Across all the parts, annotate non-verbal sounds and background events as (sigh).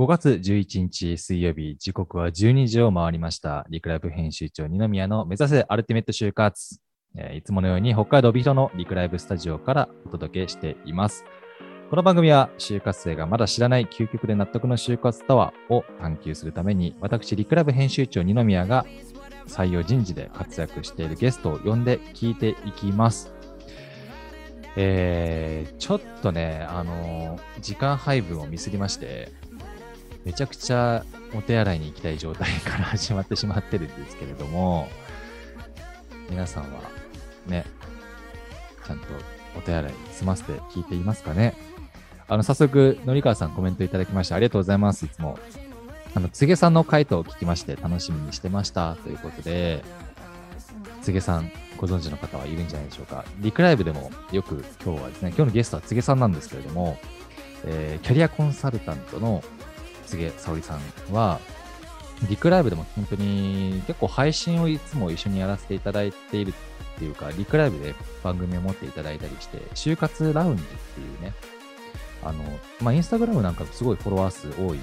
5月11日水曜日、時刻は12時を回りました。リクライブ編集長二宮の目指せアルティメット就活。えーいつものように北海道ビヒトのリクライブスタジオからお届けしています。この番組は就活生がまだ知らない究極で納得の就活とはを探求するために私リクライブ編集長二宮が採用人事で活躍しているゲストを呼んで聞いていきます。えー、ちょっとね、あのー時間配分をミスりまして、めちゃくちゃお手洗いに行きたい状態から始まってしまってるんですけれども、皆さんはね、ちゃんとお手洗い済ませて聞いていますかね？あの、早速、のりかわさんコメントいただきましてありがとうございます、いつも。あの、つげさんの回答を聞きまして楽しみにしてましたということで、つげさん、ご存知の方はいるんじゃないでしょうか。リクライブでもよく今日はですね、今日のゲストはつげさんなんですけれども、えーキャリアコンサルタントのつげさおりさんは、リクライブでも本当に結構配信をいつも一緒にやらせていただいているっていうか、リクライブで番組を持っていただいたりして、就活ラウンジっていうね、あの、まあ、インスタグラムなんかすごいフォロワー数多い、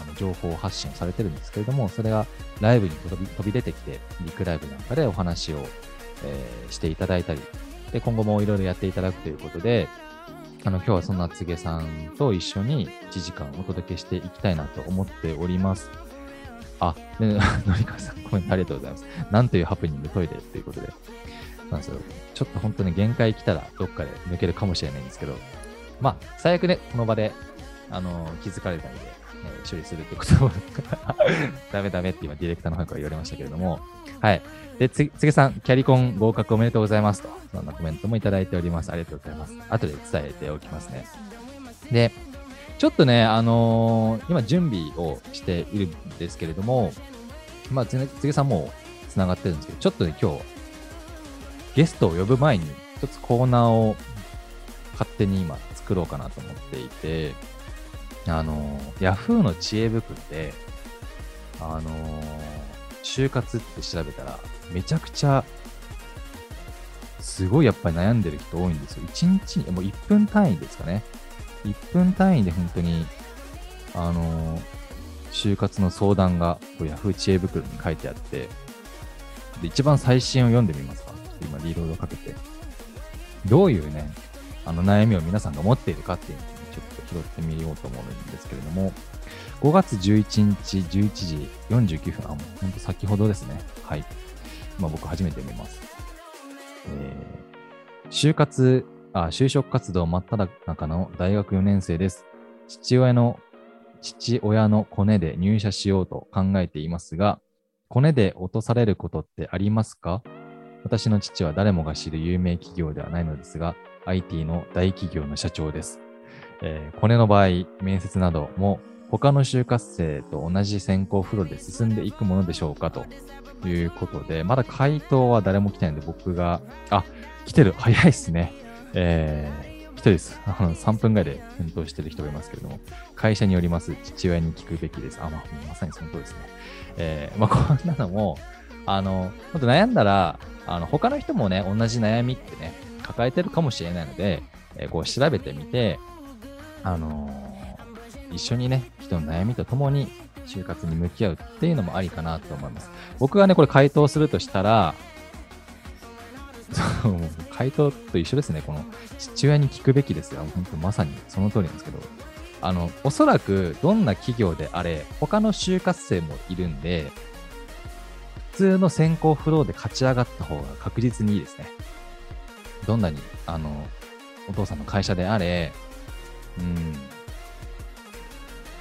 あの、情報発信をされてるんですけれども、それがライブに飛び飛び出てきて、リクライブなんかでお話を、えーしていただいたり、で、今後もいろいろやっていただくということで、あの、今日はそんなつげさんと一緒に1時間お届けしていきたいなと思っております。あ、で、(laughs) のりかさんコメントありがとうございます。なんというハプニングトイレということで。なんですよ。ちょっと本当に限界来たらどっかで抜けるかもしれないんですけど、まあ、最悪ね、この場で、あの気づかれないで、えー処理するってことをダメダメって今ディレクターの方から言われましたけれども、はい。で、つ、つげさん、キャリコン合格おめでとうございますと、そんなコメントもいただいております。ありがとうございます。後で伝えておきますね。で、ちょっとね、あのー今準備をしているんですけれども、まあ、つげさんもう繋がってるんですけど、ちょっとね、今日、ゲストを呼ぶ前に、一つコーナーを勝手に今作ろうかなと思っていて、あの、ヤフーの知恵袋で、あの就活って調べたら、めちゃくちゃ、すごいやっぱり悩んでる人多いんですよ。1日に、もう1分単位ですかね。1分単位で本当に、あの就活の相談が、こうヤフー知恵袋に書いてあって、で、一番最新を読んでみますか今リロードかけて。どういうね、あの悩みを皆さんが持っているかっていうのを拾ってみようと思うんですけれども、5月11日11時49分、あ、もう本当先ほどですね。はい。今僕初めて見ます。えー、就活、あ、就職活動真っ只中の大学4年生です。父親の、父親のコネで入社しようと考えていますが、コネで落とされることってありますか？私の父は誰もが知る有名企業ではないのですが、IT の大企業の社長です。えーコネの場合、面接なども他の就活生と同じ選考フローで進んでいくものでしょうかということで、まだ回答は誰も来てないんで、僕が、あ、来てる、早いっすね。えー、一人です。(laughs) あの3分ぐらいで返答してる人がいますけれども、会社によります、父親に聞くべきです。あ、まあ、まさにその通りですね。えー、まあ、こんなのも、あの、本当悩んだら、あの、他の人もね、同じ悩みってね、抱えてるかもしれないので、えーこう調べてみて、あのー一緒にね、人の悩みとともに就活に向き合うっていうのもありかなと思います。僕がね、これ回答するとしたら、そう回答と一緒ですね。この父親に聞くべきですよ。本当まさにその通りなんですけど、あの、おそらくどんな企業であれ、他の就活生もいるんで、普通の選考フローで勝ち上がった方が確実にいいですね。どんなに、あの、お父さんの会社であれ、うん、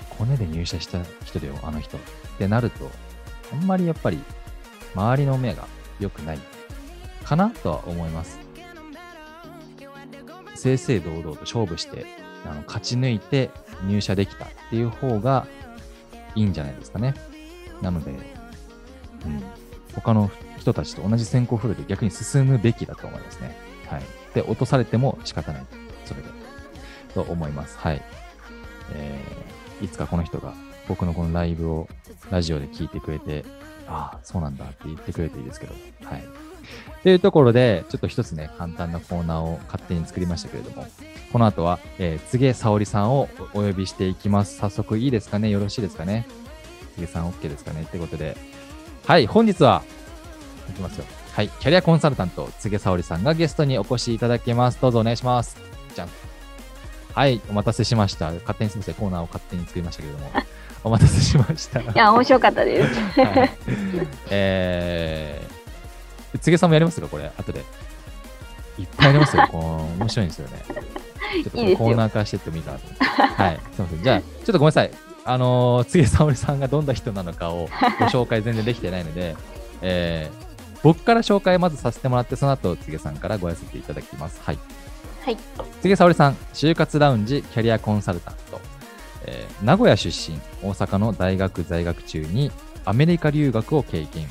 コネで入社した人だよ、あの人。ってなると、あんまりやっぱり、周りの目が良くない、かなとは思います。正々堂々と勝負して、あの勝ち抜いて入社できたっていう方がいいんじゃないですかね。なので、うん、他の人たちと同じ選考フルで逆に進むべきだと思いますね。はい。で、落とされても仕方ない。それで。と思います。はい。えー、いつかこの人が僕のこのライブをラジオで聞いてくれて、ああ、そうなんだって言ってくれていいですけど、はい。というところで、ちょっと一つね、簡単なコーナーを勝手に作りましたけれども、この後は、えー、柘沙織さんをお呼びしていきます。早速いいですかね？よろしいですかね？柘さん OK ですかね？ってことで、はい、本日は、いきますよ。はい、キャリアコンサルタント、柘沙織さんがゲストにお越しいただきます。どうぞお願いします。じゃん。はい、お待たせしました。勝手にすみません、コーナーを勝手に作りましたけれども。(laughs) お待たせしました。いや、面白かったです。はい、えー、柘さんもやりますか、これ、後で。いっぱいありますよ。こう面白いんですよね。(laughs) ちょっとコーナー化していってもいいかなと思って。はい、すみません。じゃあ、ちょっとごめんなさい。あのー、柘沙織さんがどんな人なのかをご紹介全然できてないので、えー、僕から紹介まずさせてもらって、その後、柘さんからご挨拶いただきます。はい。はい。柘沙織さん、就活ラウンジキャリアコンサルタント。えー、名古屋出身、大阪の大学在学中にアメリカ留学を経験。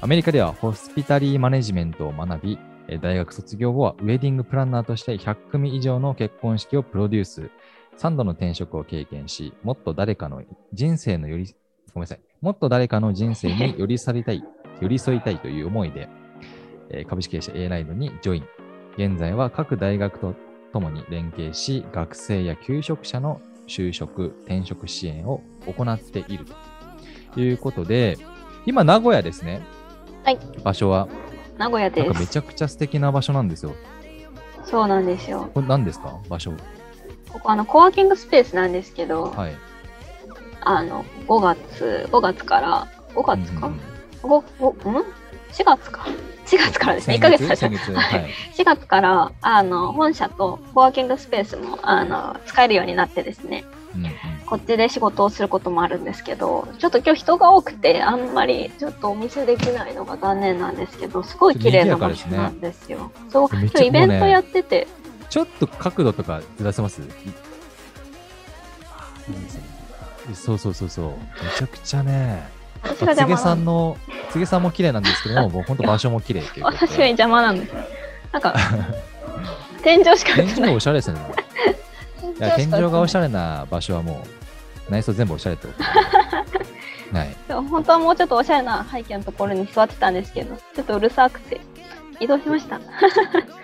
アメリカではホスピタリーマネジメントを学び、大学卒業後はウェディングプランナーとして100組以上の結婚式をプロデュース。3度の転職を経験し、もっと誰かの人生のより、ごめんなさい。もっと誰かの人生に寄り添いたい、寄り添いたいという思いで、株式会社 A ライドにジョイン。現在は各大学とともに連携し、学生や求職者の就職、転職支援を行っているということで、今、名古屋ですね。はい。場所は。名古屋です。なんかめちゃくちゃ素敵な場所なんですよ。そうなんですよ。これ何ですか？場所。ここ、あの、コワーキングスペースなんですけど、はい。あの、5月、5月から、5月か、うん、5, 5, ん？?4 月か。4月からですね、1ヶ月はい、4月からあの本社とコワーキングスペースもあの使えるようになってですね、うんうん、こっちで仕事をすることもあるんですけど、ちょっと今日人が多くて、あんまりちょっとお見せできないのが残念なんですけど、すごい綺麗な場所なんですよ。すね、そう、今日イベントやってて、ちょっと角度とかずらせます？そうそうそうそう。めちゃくちゃね。私が邪さんの、つげさんも綺麗なんですけども、(laughs) もう本当場所も綺麗っていう私が邪魔なんです。なんか、(laughs) 天井しか天井おしゃれですね。(laughs) いや天井がおしゃれな場所はもう、内装全部おしゃれってこと、はい。本当はもうちょっとおしゃれな背景のところに座ってたんですけど、ちょっとうるさくて、移動しました。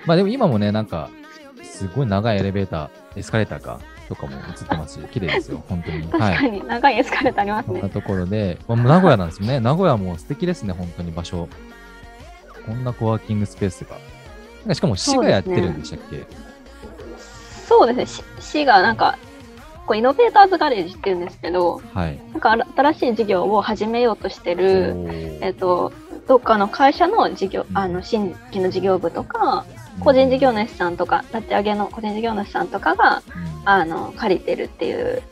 まあでも今もね、なんか、すごい長いエレベーター、エスカレーターか、とかも映ってますし、綺麗ですよ、(laughs) 本当に。確かに、長いエスカレーターありますね。こんなところで、まあ、名古屋なんですよね。名古屋も素敵ですね、本当に場所。こんなコワーキングスペースが。しかも市がやってるんでしたっけ？そうですね、市がなんか、こうイノベーターズガレージっていうんですけど、はい、なんか新しい事業を始めようとしてる、えっと、どっかの会社の事業、あの新規の事業部とか、個人事業主さんとか立ち上げの個人事業主さんとかが、あの借りてるっていう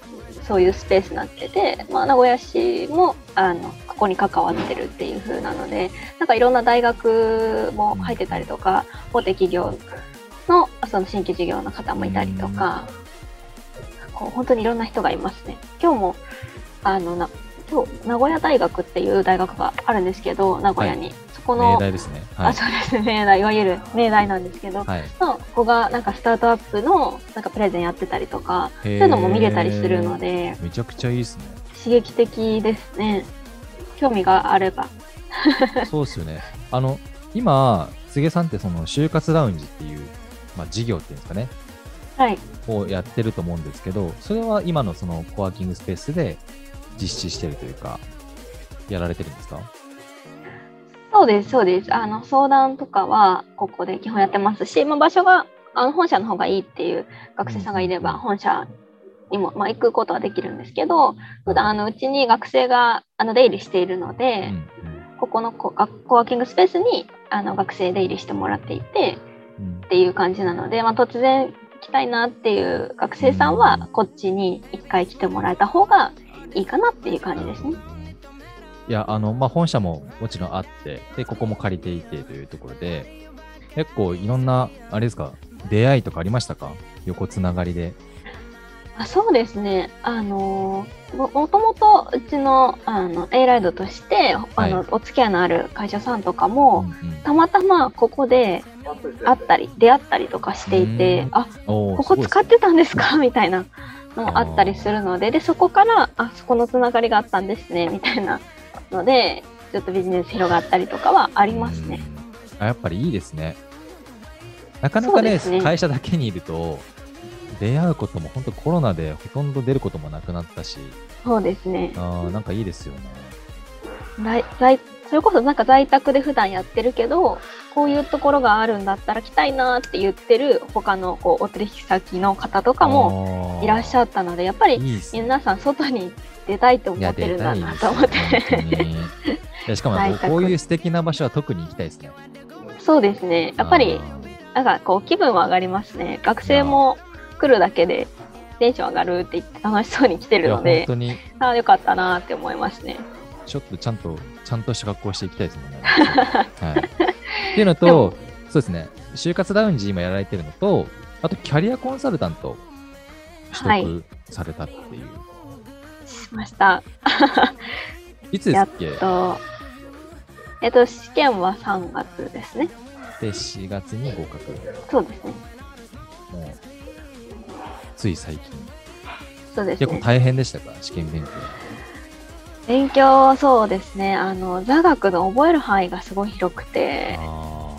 そういうスペースになってて、まあ、名古屋市もあのここに関わってるっていう風なのでなんかいろんな大学も入ってたりとか大手企業のその新規事業の方もいたりとか、こう本当にいろんな人がいますね。今日もあのな今日名古屋大学っていう大学があるんですけど名古屋に、はい、この明大ですね、はい、あそうですね。明大いわゆる明大なんですけど、はい、ここがなんかスタートアップのなんかプレゼンやってたりとかそういうのも見れたりするのでめちゃくちゃいいですね。刺激的ですね。興味があれば。(laughs) そうですよね。あの今柘さんってその就活ラウンジっていう、まあ、事業っていうんですかね。はい、をやってると思うんですけど、それは今のそのコワーキングスペースで実施してるというか、やられてるんですか？そうです、そうです。あの相談とかはここで基本やってますし、まあ、場所があの本社の方がいいっていう学生さんがいれば、本社にも、まあ、行くことはできるんですけど、普段あのうちに学生があの出入りしているので、ここのココワーキングスペースにあの学生出入りしてもらっていて、っていう感じなので、まあ、突然来たいなっていう学生さんはこっちに一回来てもらえた方がいいかなっていう感じですね。いや、あの、まあ、本社ももちろんあって、で、ここも借りていてというところで、結構いろんな、あれですか、出会いとかありましたか？横つながりで。あそうですね。あのも、もともとうちの、あの、A ライドとして、あの、はい、お付き合いのある会社さんとかも、うんうん、たまたまここで会ったり、出会ったりとかしていて、あ、ここ使ってたんですか？みたいなのもあったりするので、で、そこから、あ、そこのつながりがあったんですね、みたいなので、ちょっとビジネス広がったりとかはありますね。あやっぱりいいですね。なかなかねね会社だけにいると、出会うことも本当コロナでほとんど出ることもなくなったし、そうですね。あーなんかいいですよね。在在それこそなんか在宅で普段やってるけど、こういうところがあるんだったら来たいなって言ってる他のこうお取引先の方とかももいらっしゃったので、やっぱり。皆さん外に出たいと思ってるんだなと思って。しかも (laughs) こういう素敵な場所は特に行きたいですね。そうですね。やっぱりなんかこう気分は上がりますね。学生も来るだけでテンション上がるって言って楽しそうに来てるので、当にああよかったなって思いますね。ちょっとちゃんと、ちゃんとした格好していきたいですもんね。(laughs) はい、っていうのと、そうですね、就活ラウンジ今やられてるのと、あとキャリアコンサルタント取得されたっていう。しました。(laughs) い、つですっけ？と、えっと、試験は3月ですね。で、4月に合格。そうですね。もう、つい最近。そうですね。結構大変でしたか？試験勉強。勉強、そうですね。あの、座学の覚える範囲がすごい広くて、あ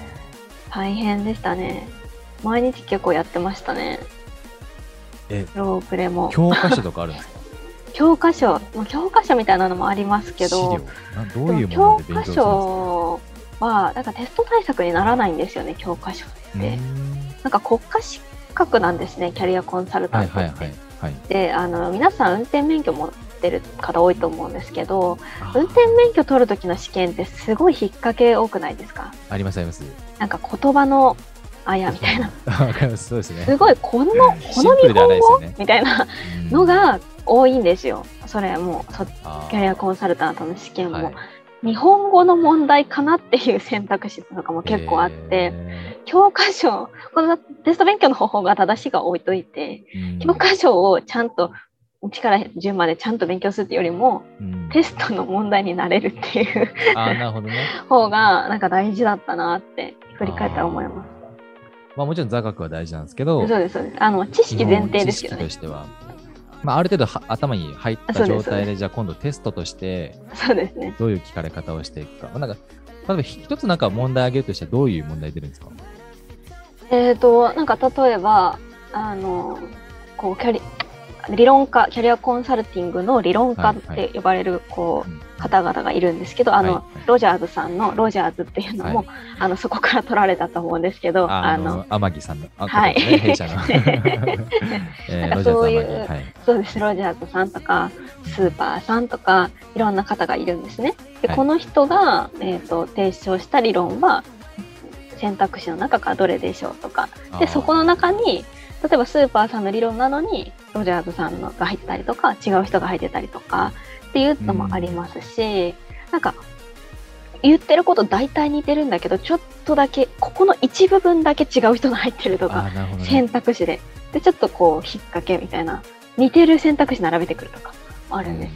大変でしたね。毎日結構やってましたね。えロープレあ。も。(laughs) 教科書とかあるんですか？教科書、教科書みたいなのもありますけど、教科書は、なんかテスト対策にならないんですよね、教科書って。なんか国家資格なんですね、キャリアコンサルタントって。であの皆さん運転免許持ってる方多いと思うんですけどあ運転免許取る時の試験ってすごい引っ掛け多くないですか？ありますあります。なんか言葉のあやみたいな (laughs) す。そうですね。すごいこのこの日本ですよね語？みたいなうんのが多いんですよ。それもキャリアコンサルタントの試験も、はい。日本語の問題かなっていう選択肢とかも結構あって、へ教科書このテスト勉強の方法が正しいが置いといて教科書をちゃんと1から10までちゃんと勉強するっていうよりもうん。テストの問題になれるっていう。あーなるほどね。方がなんか大事だったなって振り返ったら思いままあもちろん座学は大事なんですけす。ど、そうですそうです。あの知識前提ですよね。基本知識と。しては、まあ、ある程度は頭に入った状態で、じゃあ今度テストとしてそうですね。どういう聞かれ方をしていくか。まあなんか例えば一つなんか問題あげるとしたらどういう問題出るんですか？えっ、となんか例えばあのこうキャリ理論家キャリアコンサルティングの理論家っはいはい。て呼ばれるこう、うん。方々がいるんですけど、あの、はいロジャーズさんのロジャーズっていうのも、はい。あのそこから取られたと思うんですけど、あの天城さんの、あはい。ね、弊社の。(laughs) そういう。そうです、ロジャーズさんとか、スーパーさんとか、いろんな方がいるんですね。で、はい。この人が、えー、と提唱した理論は、選択肢の中からどれでしょうとか。で、そこの中に、例えばスーパーさんの理論なのに、ロジャーズさんのが入ってたりとか、違う人が入ってたりとか、っていうのもありますし、なんか、言ってること大体似てるんだけど、ちょっとだけ、ここの一部分だけ違う人が入ってるとあか、ね。選択肢で。で、ちょっとこう、引っ掛けみたいな、似てる選択肢並べてくるとか、あるんです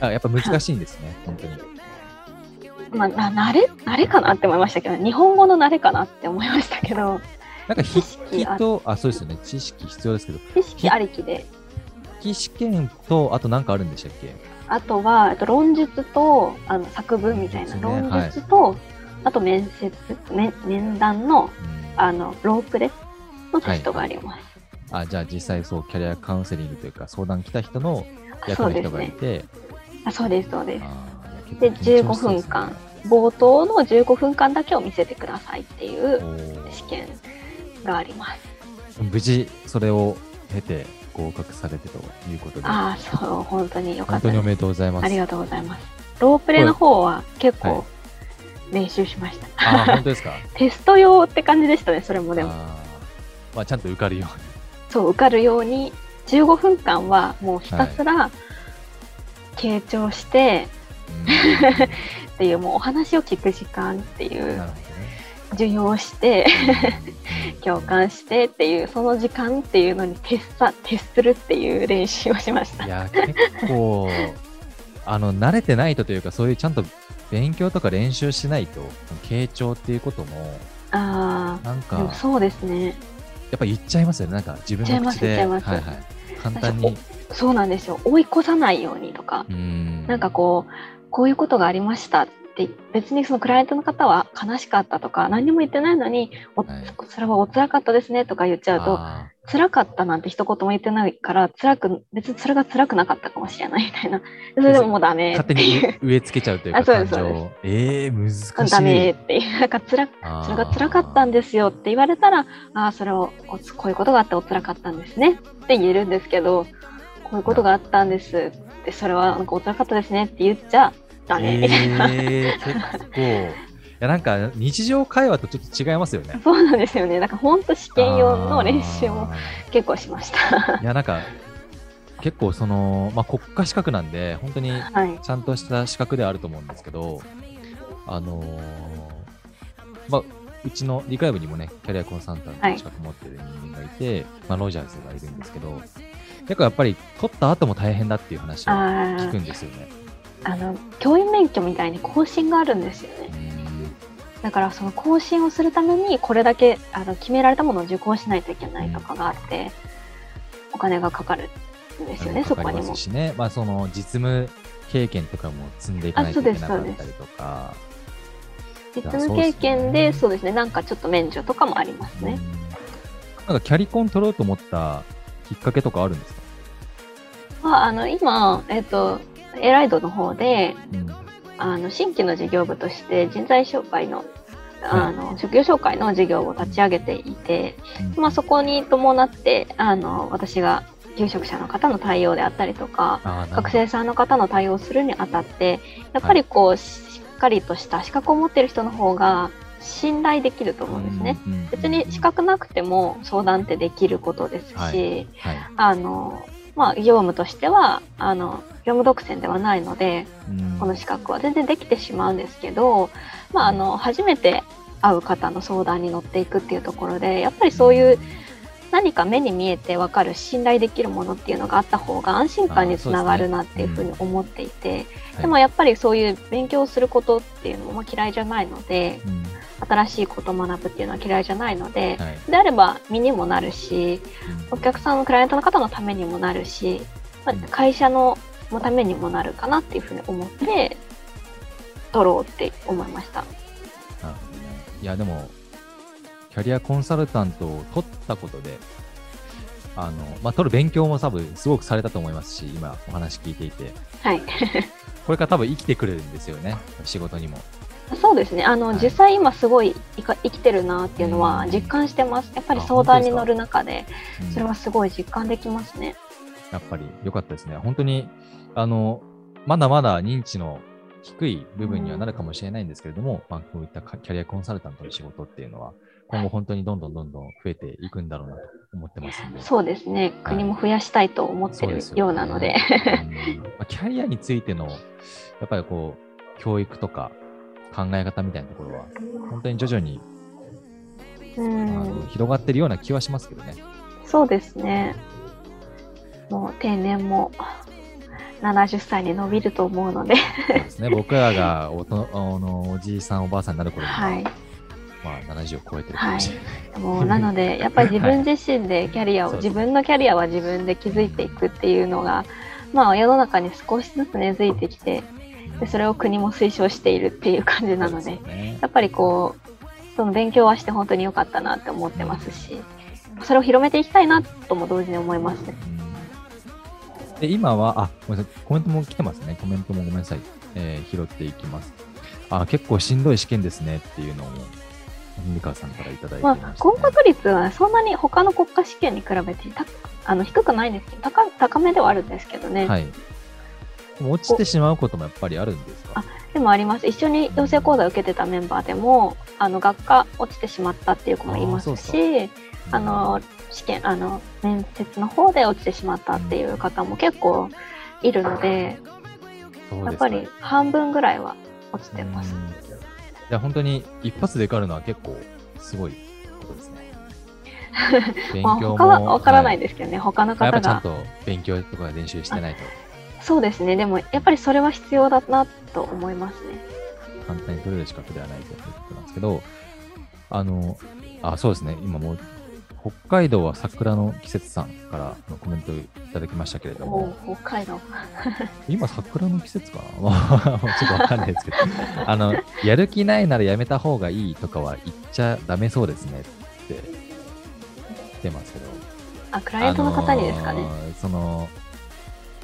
あやっぱ難しいんですね、本当に。まあ、な慣れ、慣れかなって思いましたけど、日本語の慣れかなって思いましたけど、なんか筆知識あ記と、あ、そうですよね、知識必要ですけど、知識ありきで。筆記試験と、あと何かあるんでしたっけ？あとは、えっと論述と、あの、作文みたいな、論述ね。論述と、あと面接、面面談の、うん。あの、ロープレのテストがあります。あ、じゃあ実際そう、キャリアカウンセリングというか、相談来た人の役の人。がいて、あそうです、そうです。で、15ですね。分間、冒頭の15分間だけを見せてくださいっていう試験があります。無事、それを経て合格されてということで、ああ、そう、本当によかったです。本当におめでとうございます。ありがとうございます。ロープレの方は結はい構練習しました。あー本当ですか？(laughs) テスト用って感じでしたね、それもでも。あーまあ、ちゃんと受かるよそう、受かるように、15分間はもうひたすら傾聴して、うに。うん (laughs) っていう、もうお話を聞く時間っていうなるほ授業して、共感してっていう、その時間っていうのに徹さ、徹するっていう練習をしましたい。や、結構、あの、慣れてないとというか、そういうちゃんと勉強とか練習しないと、傾聴っていうことも、ああ、なんか、そうですね。やっぱ言っちゃいますよね。なんか自分の口で。言っちゃいますはいはい。簡単に。そうなんですよ。追い越さないようにとか、うんなんかこう、こういうことがありましたっで別にそのクライアントの方は悲しかったとか何にも言ってないのに、おはい。それはお辛かったですねとか言っちゃうとあ辛かったなんて一言も言ってないから辛く別にそれが辛くなかったかもしれないみたいな。それでももうダメー勝手に植え付けちゃうというか、(laughs) あそうです感情を。えー、難しい。ダメって。いうなんか辛それが辛かったんですよって言われたらああそれをこういうことがあってお辛かったんですね。って言えるんですけどこういうことがあったんですってそれはなんかお辛かったですねって言っちゃダメみたいな、えー、結構。いや、なんか日常会話とちょっと違いますよね。そうなんですよねだから本当試験用の練習もあ結構しましたーいや、なんか、結構その、まあ、国家資格なんで、本当にはいちゃんとした資格ではあると思うんですけど、あのーまあ、うちの理解部にもね、キャリアコンサルタントの資格持ってる人間がいて、まあ、ロジャーズがいるんですけど、結構やっぱり取った後も大変だっていう話をあ聞くーんですよね。あの教員免許みたいに更新があるんですよね。だからその更新をするためにこれだけあの決められたものを受講しないといけないとかがあって、お金がかかるんですよね、そこにも。ますしね、まあ、その実務経験とかも積んでいかないといけなかったりとか、実務経験で、そうですね、なんかちょっと免除とかもありますね。うん。なんかキャリコン取ろうと思ったきっかけとかあるんですか、まあ、あの今、えっ、と、エライドの方で、うん。あの新規の事業部として人材紹介の、あの職業紹介の事業を立ち上げていて、まあ、そこに伴ってあの私が求職者の方の対応であったりとか学生さんの方の対応をするにあたってやっぱりこう、しっかりとした資格を持っている人の方が信頼できると思うんですね。別に資格なくても相談ってできることですし、はい。はい。あのまあ、業務としてはあの業務独占ではないのでうん。この資格は全然できてしまうんですけど、まあ、あの初めて会う方の相談に乗っていくっていうところでやっぱりそういう何か目に見えて分かる信頼できるものっていうのがあった方が安心感につながるなっていうふうに思っていてでもやっぱりそういう勉強することっていうのもまあ嫌いじゃないのでうん。新しいことを学ぶっていうのは嫌いじゃないのではい。であれば身にもなるしうん。お客さんのクライアントの方のためにもなるし、まあうん。会社ののためにもなるかなっていうふうに思って取ろうって思いました。いや、でも、キャリアコンサルタントを取ったことで、あの、まあ、取る勉強も多分すごくされたと思いますし、今お話聞いていて、はい、(laughs) これから多分生きてくるんですよね、仕事にも。そうですね。あの、はい。実際今すごい生きてるなっていうのうん。は実感してます。やっぱりあ相談に乗る中でうん。それはすごい実感できますね。やっぱり良かったですね。本当に、あの、まだまだ認知の低い部分にはなるかもしれないんですけれども、まあ、こういったキャリアコンサルタントの仕事っていうのは、今後本当にどんどんどんどん増えていくんだろうなと思ってますんで。そうですね。国も増やしたいと思ってるようなので。うん。まあキャリアについての、やっぱりこう、教育とか考え方みたいなところは、本当に徐々に、広がってるような気はしますけどね。そうですね。もう定年も70歳に伸びると思うので、ね。僕らがおとあのおじいさん、おばあさんになる頃には、はい、まあ70を超えてるかもしれない。もうなので (laughs) やっぱり自分自身でキャリアを、そうそう自分のキャリアは自分で築いていくっていうのが、まあ世の中に少しずつ根付いてきてでそれを国も推奨しているっていう感じなのでね。やっぱりこうその勉強はして本当に良かったなって思ってますしそれを広めていきたいなとも同時に思いますね。うんで、今は、あ、ごめんなさい、コメントも来てますね。コメントもごめんなさい。えー拾っていきます。あ、結構しんどい試験ですねっていうのを、美川さんからいただいてまあ、ました、ね。合格率はそんなに他の国家試験に比べてたあの低くないんですけど高高めではあるんですけどね、はい。落ちてしまうこともやっぱりあるんですか？でもあります一緒に養成講座を受けてたメンバーでもあの学科落ちてしまったっていう子もいますしあの試験あの面接の方で落ちてしまったっていう方も結構いるのでそうですかやっぱり半分ぐらいは落ちてます。うんいや、本当に一発で受かるのは結構すごいことですね。(laughs) 勉まあ。他はわからないでですけどね、他のやっぱ方がちゃんと勉強とか練習してないとそうですねでもやっぱりそれは必要だなと思いますね。簡単に取れる資格ではないということなんですけど、あの、あ、そうですね、今もう北海道は桜の季節さんからのコメントいただきましたけれども、お北海道。(laughs) 今桜の季節かなまあちょっとわかんないですけど、あの、やる気ないならやめた方がいいとかは言っちゃダメそうですねって来てますけど。あ、クライアントの方にですかね。あのーその、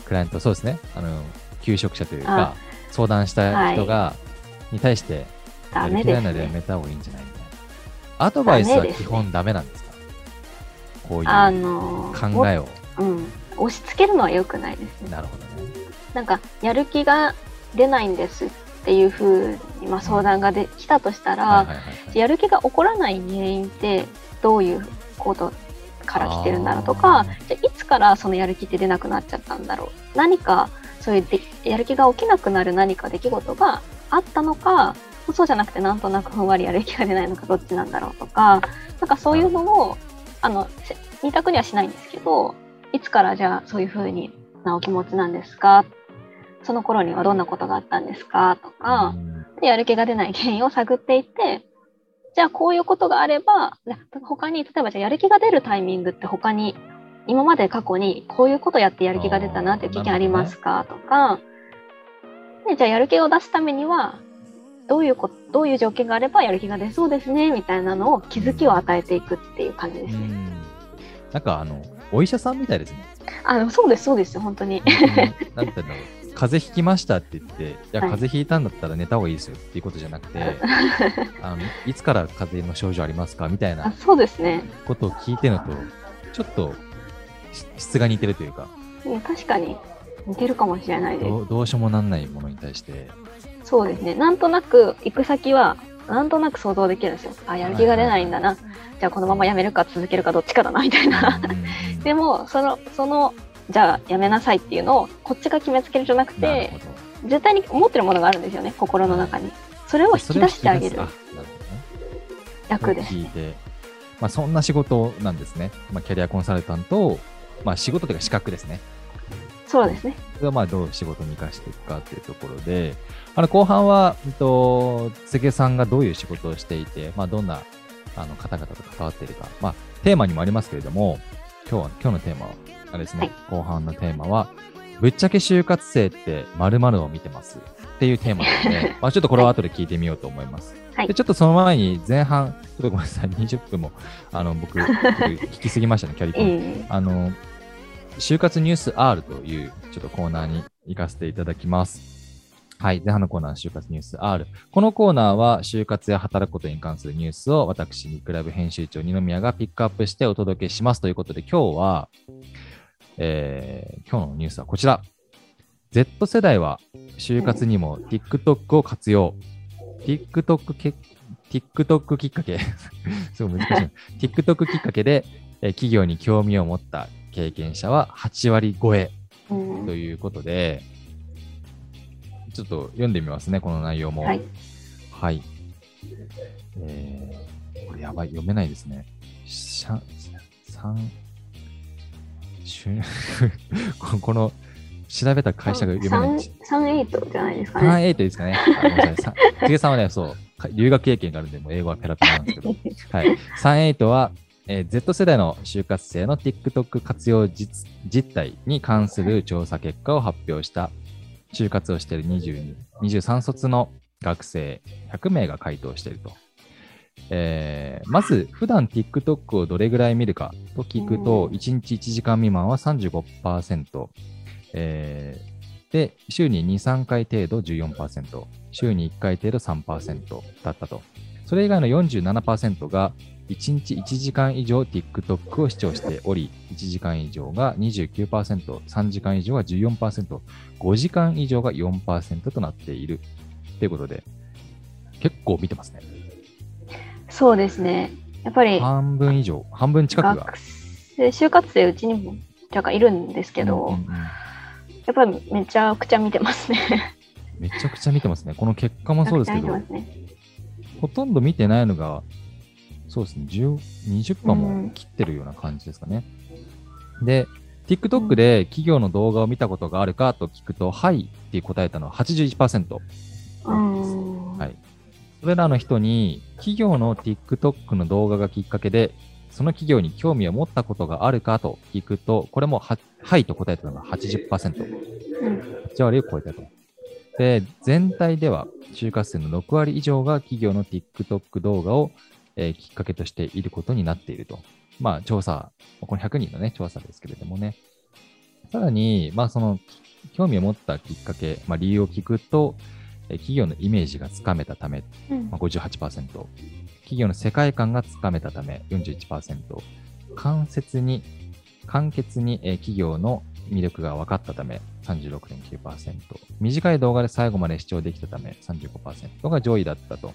クライアント、そうですね。あの、求職者というあか、相談した人が、に対して、ダやる気ないならや。めた方がいいんじゃないみたいな。アドバイスは基本ダメなんですか？こういうあの考えを。うん。押し付けるのは良くないですね。なるほどね。なんか、やる気が出ないんですっていうふうに、まあ、相談ができたとしたら。やる気が起こらない原因ってどういうことから来てるんだろうとかあじゃあいつからそのやる気って出なくなっちゃったんだろう？何かそういうでやる気が起きなくなる何か出来事があったのかそうじゃなくてなんとなくふんわりやる気が出ないのかどっちなんだろうとかなんかそういうのをあのせ二択にはしないんですけどいつからじゃあそういうふうになお気持ちなんですか？その頃にはどんなことがあったんですか？とか、やる気が出ない原因を探っていって、じゃあこういうことがあれば、他に、例えばじゃあやる気が出るタイミングって他に、今まで過去にこういうことやってやる気が出たなっていう経験ありますか、とか、で、じゃあやる気を出すためには、どういうこと、どういう条件があればやる気が出そうですね、みたいなのを気づきを与えていくっていう感じですね。うんなんかあの、お医者さんみたいですね。あ、でもそうです、そうですよ、本当に。なんて言うんだろう。風邪ひきましたって言って、(laughs) いや、はい風邪ひいたんだったら寝た方がいいですよっていうことじゃなくて、あのいつから風邪の症状ありますかみたいあなそうですね。ことを聞いてるのと、ちょっとし質が似てるというか、確かに似てるかもしれないです。どうどうしようもなんないものに対して、そうですね。なんとなく行く先は、なんとなく想像できるんですよ。あ、やる気が出ないんだな。じゃあこのままやめるか続けるかどっちかだな、みたいな。(laughs) でも、その、その、じゃあやめなさいっていうのを、こっちが決めつけるんじゃなくて絶対に思ってるものがあるんですよね、心の中に。それを引き出してあげる役です。聞いて、まあ、そんな仕事なんですね。まあ、キャリアコンサルタントを、まあ、仕事というか資格ですね。そうですね。それをまあどう仕事に生かしていくかっていうところで、あの後半は、うんと、関根さんがどういう仕事をしていて、まあ、どんなあの方々と関わっているか、まあ、テーマにもありますけれども、今日は、今日のテーマは、あれですね、後半のテーマは、ぶっちゃけ就活生って〇〇を見てますっていうテーマなので、(laughs) まあちょっとこれは後で聞いてみようと思います。はいでちょっとその前に前半、ちょっとごめんなさい、20分も、あの、僕、聞きすぎましたね、(laughs) キャリコン。いい。あの、就活ニュース R というちょっとコーナーに行かせていただきます。はい。前半のコーナー、就活ニュース R。このコーナーは、就活や働くことに関するニュースを私、ニクラブ編集長二宮がピックアップしてお届けしますということで、今日は、えー今日のニュースはこちら。Z 世代は就活にも TikTok を活用。TikTok け TikTok きっかけすごい難しいな。TikTok きっかけで、えー企業に興味を持った経験者は8割超えうんということで、ちょっと読んでみますね、この内容も。はい。はい。えー、これやばい、読めないですね。しゃ三しゅ (laughs) ここの調べた会社が読めない。38じゃないですか3、ね。8ですかね。あごめんなさいさ。杉江さんはね、そう、か留学経験があるんで、もう英語はペラペラなんですけど。はい。38は、えー Z 世代の就活生の TikTok 活用実実態に関する調査結果を発表した、就活をしている22 23卒の学生100名が回答していると。えーまず、普段 TikTok をどれぐらい見るかと聞くと、うん1日1時間未満は35%、えーで、週に2、3回程度14%、週に1回程度3%だったと。それ以外の47%が1日1時間以上 TikTok を視聴しており、1時間以上が29%、3時間以上が14%、5時間以上が4%となっている。ということで、結構見てますね。そうですね。やっぱり半分以上、半分近くが。就活生うちにも若干いるんですけど、うんうんうんやっぱりめちゃくちゃ見てますね。めちゃくちゃ見てますね。この結果もそうですけど。ほとんど見てないのが、そうですね、10 20%もうん切ってるような感じですかね。で、TikTok で企業の動画を見たことがあるかと聞くと、はいって答えたのは81%。うん。はいそれらの人に、企業の TikTok の動画がきっかけで、その企業に興味を持ったことがあるかと聞くと、これもははいと答えたのが80%。うん。8割を超えたと。で、全体では就活生の6割以上が企業の TikTok 動画を、えーきっかけとしていることになっていると。まあ、調査、この100人のね、調査ですけれどもね。さらに、まあ、その、興味を持ったきっかけ、まあ、理由を聞くと、えー企業のイメージがつかめたため、うんまあ、58%、企業の世界観がつかめたため、41%、間接に、簡潔に、えー企業の魅力が分かったため、36.9%、短い動画で最後まで視聴できたため、35%が上位だったと。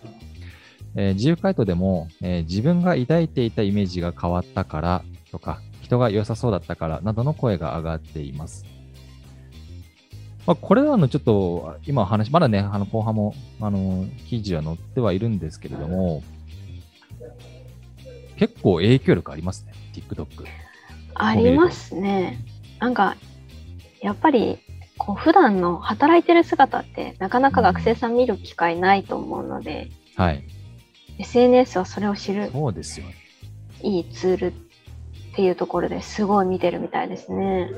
えー自由回答でも、えー自分が抱いていたイメージが変わったからとか、人が良さそうだったからなどの声が上がっています。まあ、これらのちょっと、今話、まだね、あの後半も、あの、記事は載ってはいるんですけれども、結構影響力ありますね、TikTok。ありますね。なんか、やっぱり、こう普段の働いてる姿ってなかなか学生さん見る機会ないと思うので、はい。SNS はそれを知るそうですよね。いいツールっていうところですごい見てるみたいですね。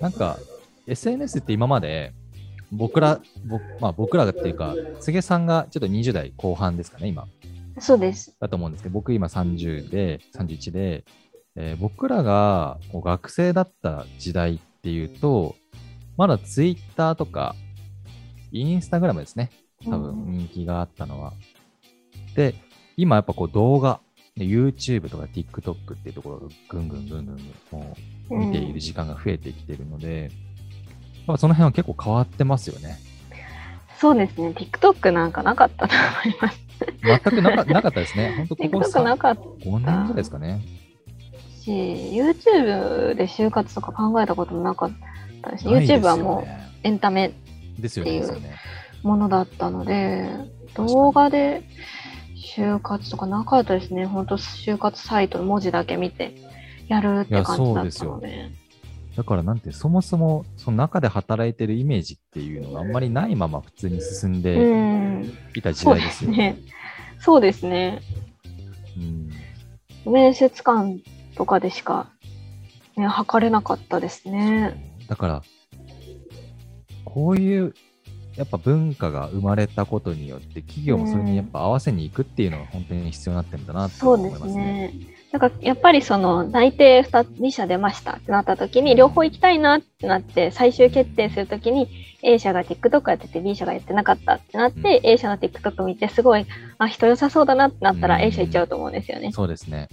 なんか、SNS って今まで、僕ら、僕,、まあ、僕らっていうか、柘植さんがちょっと20代後半ですかね、今。そうです。だと思うんですけど、僕今30で、31で、えー僕らがこう学生だった時代っていうと、まだ Twitter とか、インスタグラムですね。多分人気があったのは。で、今やっぱこう動画、で YouTube とか TikTok っていうところがぐんぐんぐんぐんもう見ている時間が増えてきてるので、やっぱその辺は結構変わってますよね。そうですね。TikTok なんかなかったと思います。全くなかなかったですね。本当ここ TikTok なさかっ5年ぐらいですかね。たし、YouTube で就活とか考えたこともなかったです。ないですよ YouTube はもうねエンタメですよね。ですよね。ものだったので、動画で就活とかなかったですね。本当就活サイトの文字だけ見てやるって感じだったので。だからなんて、そもそもその中で働いてるイメージっていうのがあんまりないまま普通に進んうでん。いた時代ですよ。すね。そうですね。うん面接官とかでしか、ね、測れなかったですね。だから、こういうやっぱ文化が生まれたことによって、企業もそれにやっぱ合わせに行くっていうのが本当に必要になってるんだなとそうで思いますすね。ね。なんかやっぱりその内定 2, 2社出ましたってなった時に両方行きたいなってなって最終決定する時に A 社が TikTok やってて B 社がやってなかったってなって、A 社の TikTok 見てすごいあ人良さそうだなってなったらうん A 社行っちゃうと思うんですよね。そうですね。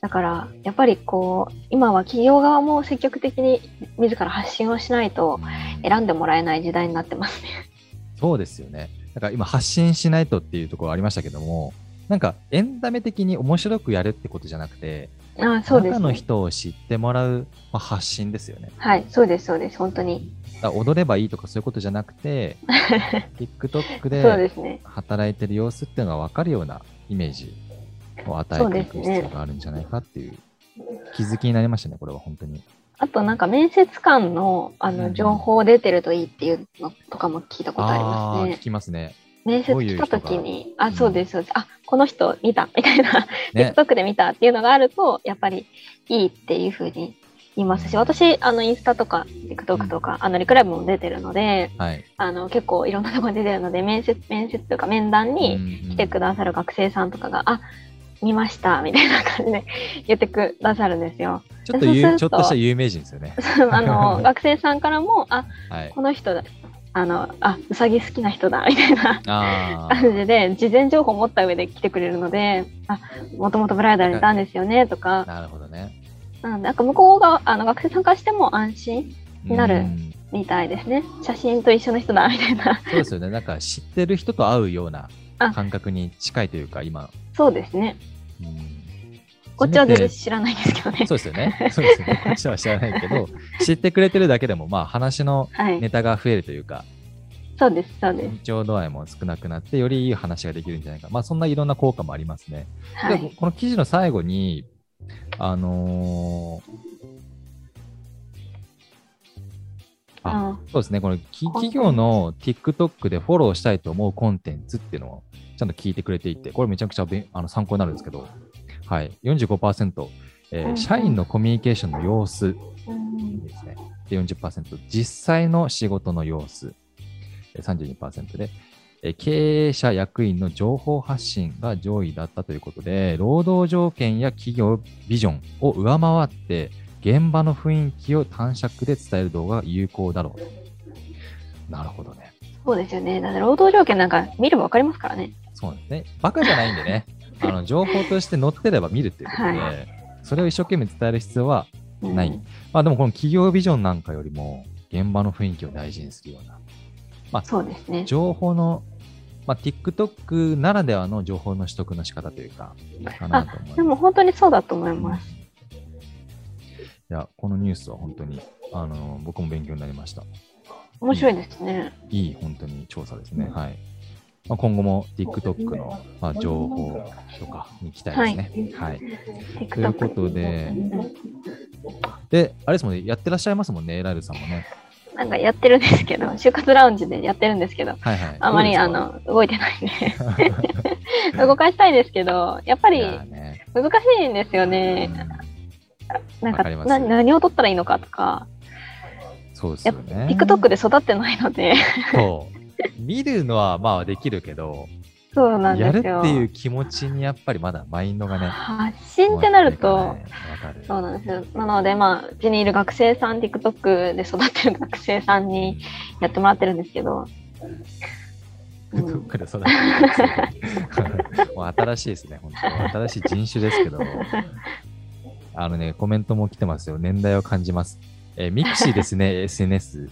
だからやっぱりこう今は企業側も積極的に自ら発信をしないとうん選んでもらえない時代になってますね。そうですよね。だから今発信しないとっていうところありましたけども、なんかエンタメ的に面白くやるってことじゃなくて、あそうです、中のね。人を知ってもらう、まあ、発信ですよね。はい、そうです、そうです、本当に。踊ればいいとかそういうことじゃなくて、(laughs) TikTok で。働いてる様子っていうのが分かるようなイメージを与えていく必要があるんじゃないかっていう気づきになりましたね、これは本当に。あとなんか面接官のあうんうんの情報出てるといいっていうのとかも聞いたことありますあー聞ね。きますね。面接来た時に、あ、うんそうです、そうです。あ、この人見たみたいな、ね TikTok で見たっていうのがあると、やっぱりいいっていうふうに言いますし、私、あの、インスタとか TikTok とか、あの、リクライブも出てるので、はい。あの、結構いろんなところに出てるので、面接、面接というか面談に来てくださる学生さんとかが、あ、見ました、みたいな感じで言ってくださるんですよ。ちょっとちょっとした有名人ですよね。あの、(laughs) 学生さんからも、あ、はい。この人だ、あの、あ、うさぎ好きな人だ、みたいな。感じで、事前情報を持った上で来てくれるので、あ、もともとブライダルにいたんですよね、とか、なるほどね。うん、なんか向こうが、あの、学生さんからしても安心になるうんみたいですね。写真と一緒の人だ、みたいな。そうですよね。なんか知ってる人と会うようなあ感覚に近いというか、今。そうですね。うんこっちは全然知らないんですけどね。そうですよね。そうですよね。(laughs) こっちは知らないけど、知ってくれてるだけでも、まあ話のはい。ネタが増えるというか、そうです、そうです。緊張度合いも少なくなって、よりいい話ができるんじゃないか。まあそんないろんな効果もありますね。ではい。この記事の最後に、あのーああそうですね、このき企業の TikTok でフォローしたいと思うコンテンツっていうのをちゃんと聞いてくれていて、これめちゃくちゃあの参考になるんですけど、はい、45%、えーうん社員のコミュニケーションの様子うんですね。で、40%、実際の仕事の様子、えー32%で、えー経営者役員の情報発信が上位だったということで、労働条件や企業ビジョンを上回って、現場の雰囲気を短尺で伝える動画が有効だろうと。なるほどね。そうですよね。だって労働条件なんか見ればわかりますからね。そうですね。バカじゃないんでね、(laughs) あの情報として載ってれば見るっていうことで、はそれを一生懸命伝える必要はうんないまあでもこの企業ビジョンなんかよりも現場の雰囲気を大事にするようなそうですね。情報の、まあ、TikTok ならではの情報の取得の仕方というか、かなと思います。でも本当にそうだと思います。いや、このニュースは本当に、あの、僕も勉強になりました。面白いですね。いい、本当に調査ですね。はい。まあ、今後も TikTok の、まあ、情報とかに行きたいですね。はい。ということでうんで、あれですもんね、やってらっしゃいますもんね、ライルさんもね。なんかやってるんですけど、就活ラウンジでやってるんですけど、はいはい。あまりあの動いてないんで、(laughs) 動かしたいですけど、やっぱり難しいんですよね。なんかな何を取ったらいいのかとか、そうですよね。TikTok で育ってないので、そう。見るのはまあできるけど、そうなんやるですよ。っていう気持ちにやっぱりまだマインドがね。発信ってなると。そうなんですよ。なので、まあ、うちにいる学生さん、TikTok で育ってる学生さんにやってもらってるんですけど、うん TikTok で育てて (laughs) もう新しいですね、本当新しい人種ですけど、あのね、コメントも来てますよ。年代を感じます。えーミクシーですね、SNS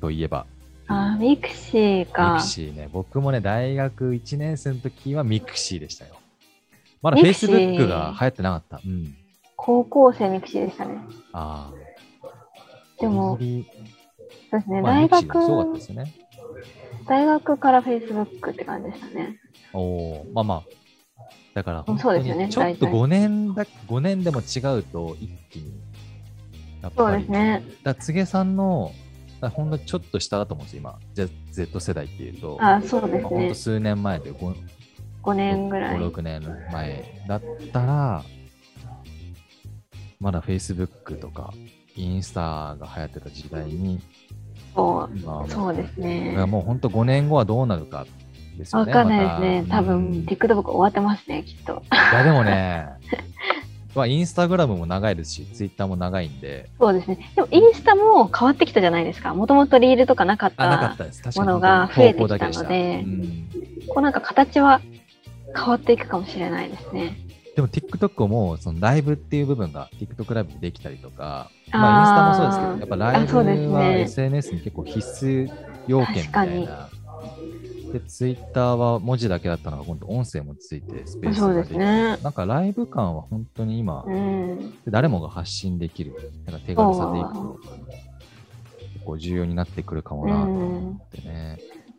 といえば。あーミクシーミかク。シーね、僕もね、大学1年生の時はミクシーでしたよ。まだ Facebook が流行ってなかった。うん。高校生ミクシーでしたね。ああ。でも、そうですね、まあ、大ミクシーもすごかった学で、すよね。大学から Facebook って感じでしたね。おおまあまあ。だからそうですよねにちょっと大体5年だ、5年でも違うと一気に。そう。ですね。だから、つげさんの、ほんのちょっと下だと思うんですよ、今。じゃ Z 世代っていうと。あそうですねほんと。数年前で 5, 5年ぐらい。5、6年前だったら、まだ Facebook とかインスタが流行ってた時代に、そうそうですね。もう本当5年後はどうなるかですよね。わかんないですね。また多分、うんい TikTok 終わってますね、きっと。やでもね、(laughs) まあ、インスタグラムも長いですし、ツイッターも長いんで、そうですね。でも、インスタも変わってきたじゃないですか。もともとリールとかなかった。ものが増えてきたのでうんこうなんか形は変わっていくかもしれないですね。でも TikTok もそのライブっていう部分が TikTok ライブでできたりとか、まあ、インスタもそうですけど、やっぱライブはね SNS に結構必須要件みたいな。で、Twitter は文字だけだったのが今度音声もついてスペースがですきて、ね。なんかライブ感は本当に今、うん。誰もが発信できる、なんか手軽さでいくと、結構重要になってくるかもなと思ってね。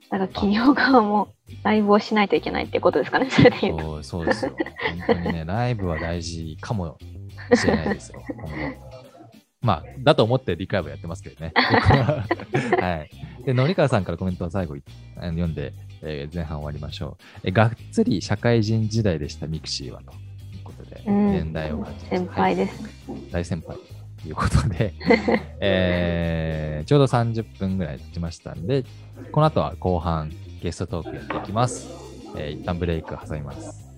だから企業側もライブをしないといけないってことですかね、(laughs) それで言うと。そうそうですよ。本当にね、ライブは大事かもしれないですよ、今後。まあ、だと思って理解はやってますけどね。(laughs) はい。で、のりかわさんからコメントは最後読んで、えー前半終わりましょう。えがっつり社会人時代でした、 mixi はということで、うん年代を感じました先輩です。はい大先輩ということで、(laughs) えーちょうど30分ぐらい経ちましたんで、この後は後半ゲストトークやっていきます。えー一旦ブレイク挟みます。